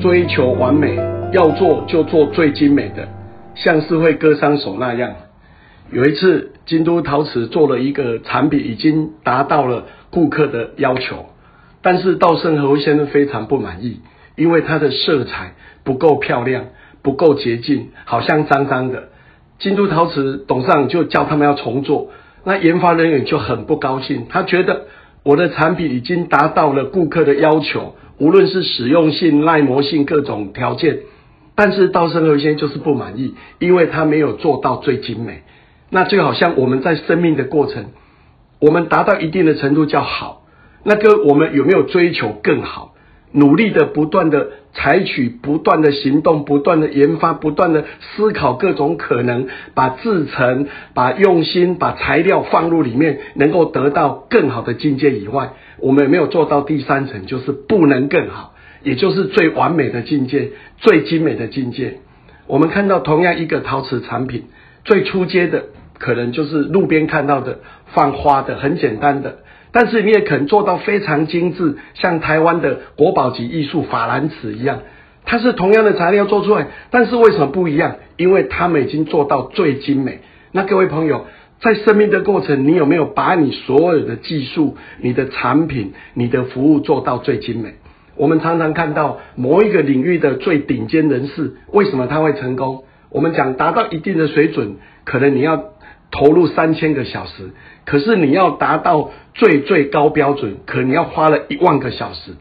追求完美，要做就做最精美的，像是会割伤手那样。有一次，京都陶瓷做了一个产品，已经达到了顾客的要求，但是稻盛和夫先生非常不满意，因为它的色彩不够漂亮，不够洁净，好像脏脏的。京都陶瓷董事长就叫他们要重做，那研发人员就很不高兴，他觉得我的产品已经达到了顾客的要求，无论是使用性、耐磨性各种条件，但是稻盛和夫先生就是不满意，因为他没有做到最精美。那就好像我们在生命的过程，我们达到一定的程度叫好。那个我们有没有追求更好？努力的不断的采取，不断的行动，不断的研发，不断的思考各种可能，把制成、把用心、把材料放入里面，能够得到更好的境界以外，我们有没有做到第三层？就是不能更好，也就是最完美的境界、最精美的境界。我们看到同样一个陶瓷产品，最初阶的。可能就是路边看到的放花的很简单的，但是你也可能做到非常精致，像台湾的国宝级艺术法兰瓷一样，它是同样的材料做出来，但是为什么不一样？因为他们已经做到最精美。那各位朋友，在生命的过程，你有没有把你所有的技术、你的产品、你的服务做到最精美？我们常常看到某一个领域的最顶尖人士，为什么他会成功？我们讲达到一定的水准，可能你要。投入三千个小时，可是你要达到最最高标准，可能要花了一万个小时。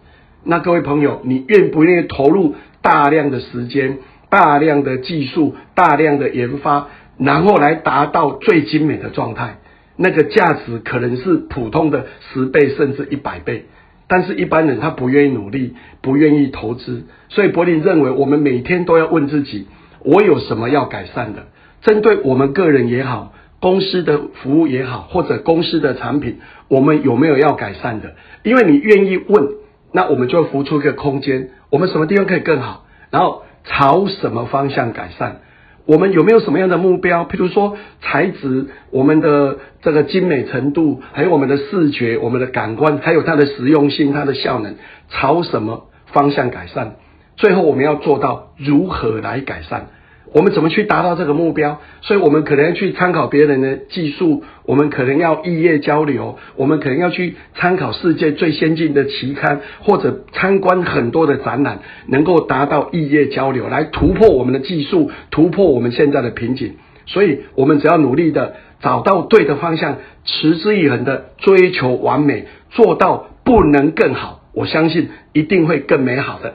那各位朋友，你愿不愿意投入大量的时间、大量的技术、大量的研发，然后来达到最精美的状态？那个价值可能是普通的十倍甚至一百倍，但是一般人他不愿意努力，不愿意投资。所以柏林认为，我们每天都要问自己：我有什么要改善的？针对我们个人也好。公司的服务也好，或者公司的产品，我们有没有要改善的？因为你愿意问，那我们就浮出一个空间，我们什么地方可以更好？然后朝什么方向改善？我们有没有什么样的目标？譬如说材质，我们的这个精美程度，还有我们的视觉、我们的感官，还有它的实用性、它的效能，朝什么方向改善？最后我们要做到如何来改善？我们怎么去达到这个目标？所以我们可能要去参考别人的技术，我们可能要异业交流，我们可能要去参考世界最先进的期刊，或者参观很多的展览，能够达到异业交流，来突破我们的技术，突破我们现在的瓶颈。所以，我们只要努力的找到对的方向，持之以恒的追求完美，做到不能更好，我相信一定会更美好的。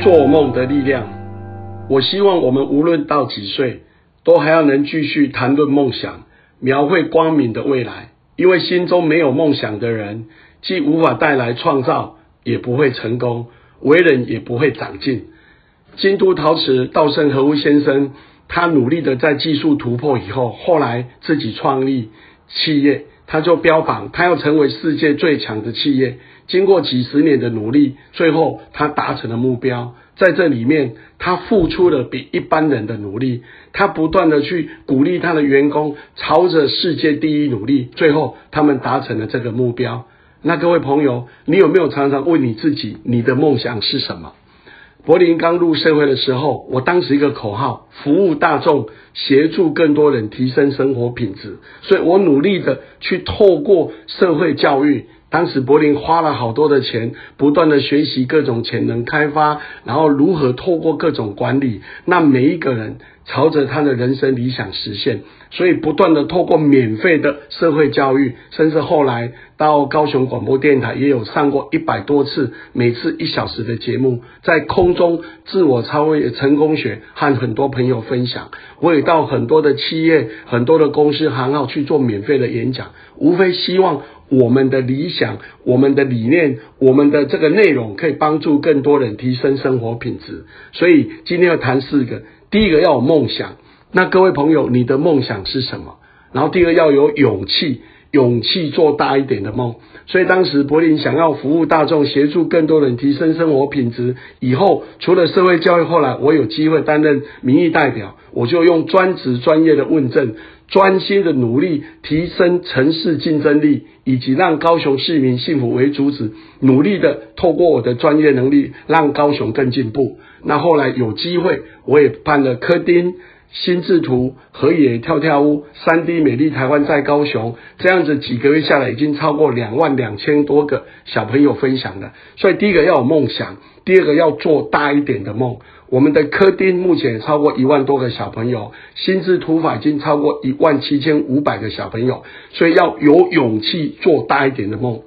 做梦的力量。我希望我们无论到几岁，都还要能继续谈论梦想，描绘光明的未来。因为心中没有梦想的人，既无法带来创造，也不会成功，为人也不会长进。京都陶瓷稻盛和夫先生，他努力的在技术突破以后，后来自己创立企业，他就标榜他要成为世界最强的企业。经过几十年的努力，最后他达成了目标。在这里面，他付出了比一般人的努力，他不断的去鼓励他的员工朝着世界第一努力，最后他们达成了这个目标。那各位朋友，你有没有常常问你自己，你的梦想是什么？柏林刚入社会的时候，我当时一个口号：服务大众，协助更多人提升生活品质。所以我努力的去透过社会教育。当时柏林花了好多的钱，不断的学习各种潜能开发，然后如何透过各种管理，让每一个人朝着他的人生理想实现。所以不断的透过免费的社会教育，甚至后来到高雄广播电台也有上过一百多次，每次一小时的节目，在空中自我超越成功学和很多朋友分享。我也到很多的企业、很多的公司行号去做免费的演讲，无非希望。我们的理想、我们的理念、我们的这个内容，可以帮助更多人提升生活品质。所以今天要谈四个：第一个要有梦想。那各位朋友，你的梦想是什么？然后第二要有勇气，勇气做大一点的梦。所以当时柏林想要服务大众，协助更多人提升生活品质。以后除了社会教育，后来我有机会担任民意代表，我就用专职专业的问政。专心的努力提升城市竞争力，以及让高雄市民幸福为主旨，努力的透过我的专业能力，让高雄更进步。那后来有机会，我也办了科丁、心智图、河野跳跳屋、三 D 美丽台湾在高雄，这样子几个月下来，已经超过两万两千多个小朋友分享了。所以第一个要有梦想，第二个要做大一点的梦。我们的科丁目前超过一万多个小朋友，心智图法已经超过一万七千五百个小朋友，所以要有勇气做大一点的梦。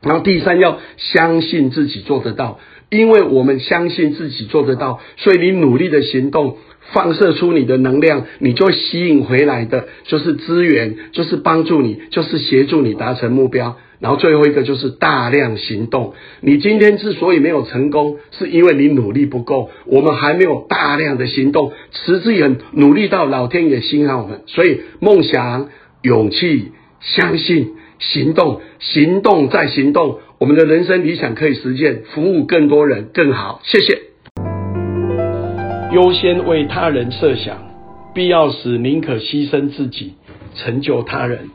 然后第三要相信自己做得到，因为我们相信自己做得到，所以你努力的行动。放射出你的能量，你就吸引回来的，就是资源，就是帮助你，就是协助你达成目标。然后最后一个就是大量行动。你今天之所以没有成功，是因为你努力不够。我们还没有大量的行动，持之以恒努力到老天爷欣赏我们。所以梦想、勇气、相信、行动，行动再行动，我们的人生理想可以实现，服务更多人更好。谢谢。优先为他人设想，必要时宁可牺牲自己，成就他人。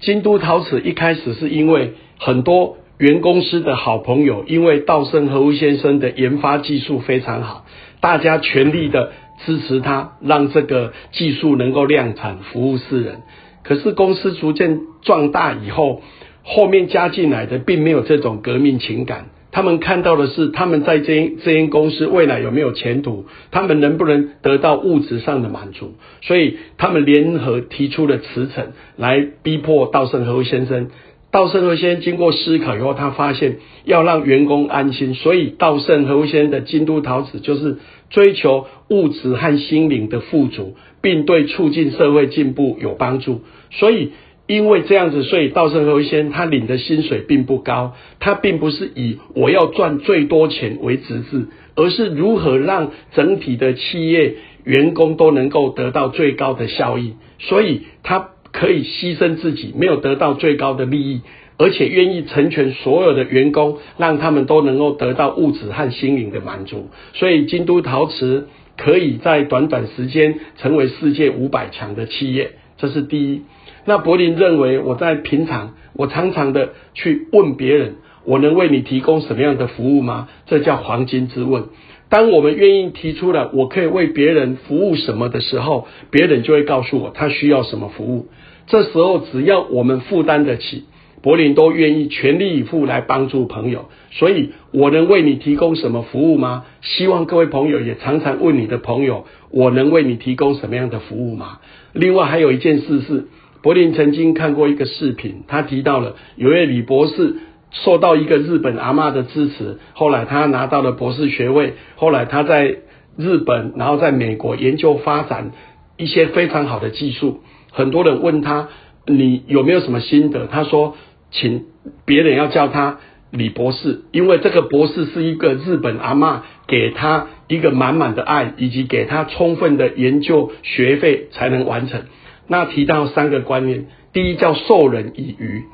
京都陶瓷一开始是因为很多原公司的好朋友，因为稻盛和夫先生的研发技术非常好，大家全力的支持他，让这个技术能够量产服务世人。可是公司逐渐壮大以后，后面加进来的并没有这种革命情感。他们看到的是，他们在这这间公司未来有没有前途，他们能不能得到物质上的满足，所以他们联合提出了辞呈，来逼迫稻盛和夫先生。稻盛和夫先生经过思考以后，他发现要让员工安心，所以稻盛和夫先生的京都陶瓷就是追求物质和心灵的富足，并对促进社会进步有帮助，所以。因为这样子，所以稻盛和夫先生他领的薪水并不高，他并不是以我要赚最多钱为直至，而是如何让整体的企业员工都能够得到最高的效益。所以他可以牺牲自己，没有得到最高的利益，而且愿意成全所有的员工，让他们都能够得到物质和心灵的满足。所以京都陶瓷可以在短短时间成为世界五百强的企业，这是第一。那柏林认为，我在平常，我常常的去问别人，我能为你提供什么样的服务吗？这叫黄金之问。当我们愿意提出了我可以为别人服务什么的时候，别人就会告诉我他需要什么服务。这时候只要我们负担得起，柏林都愿意全力以赴来帮助朋友。所以，我能为你提供什么服务吗？希望各位朋友也常常问你的朋友，我能为你提供什么样的服务吗？另外还有一件事是。柏林曾经看过一个视频，他提到了有位李博士受到一个日本阿妈的支持，后来他拿到了博士学位，后来他在日本，然后在美国研究发展一些非常好的技术。很多人问他，你有没有什么心得？他说，请别人要叫他李博士，因为这个博士是一个日本阿妈给他一个满满的爱，以及给他充分的研究学费才能完成。那提到三个观念，第一叫授人以渔，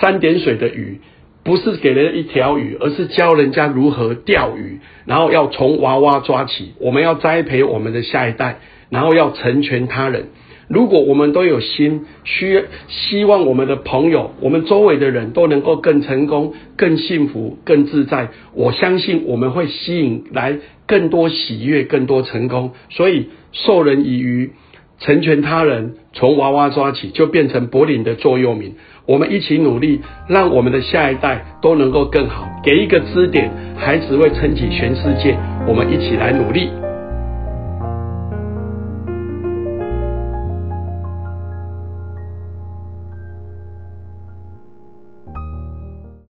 三点水的鱼不是给人一条鱼，而是教人家如何钓鱼，然后要从娃娃抓起，我们要栽培我们的下一代，然后要成全他人。如果我们都有心，需希望我们的朋友，我们周围的人都能够更成功、更幸福、更自在，我相信我们会吸引来更多喜悦、更多成功。所以授人以渔。成全他人，从娃娃抓起，就变成柏林的座右铭。我们一起努力，让我们的下一代都能够更好。给一个支点，孩子会撑起全世界。我们一起来努力。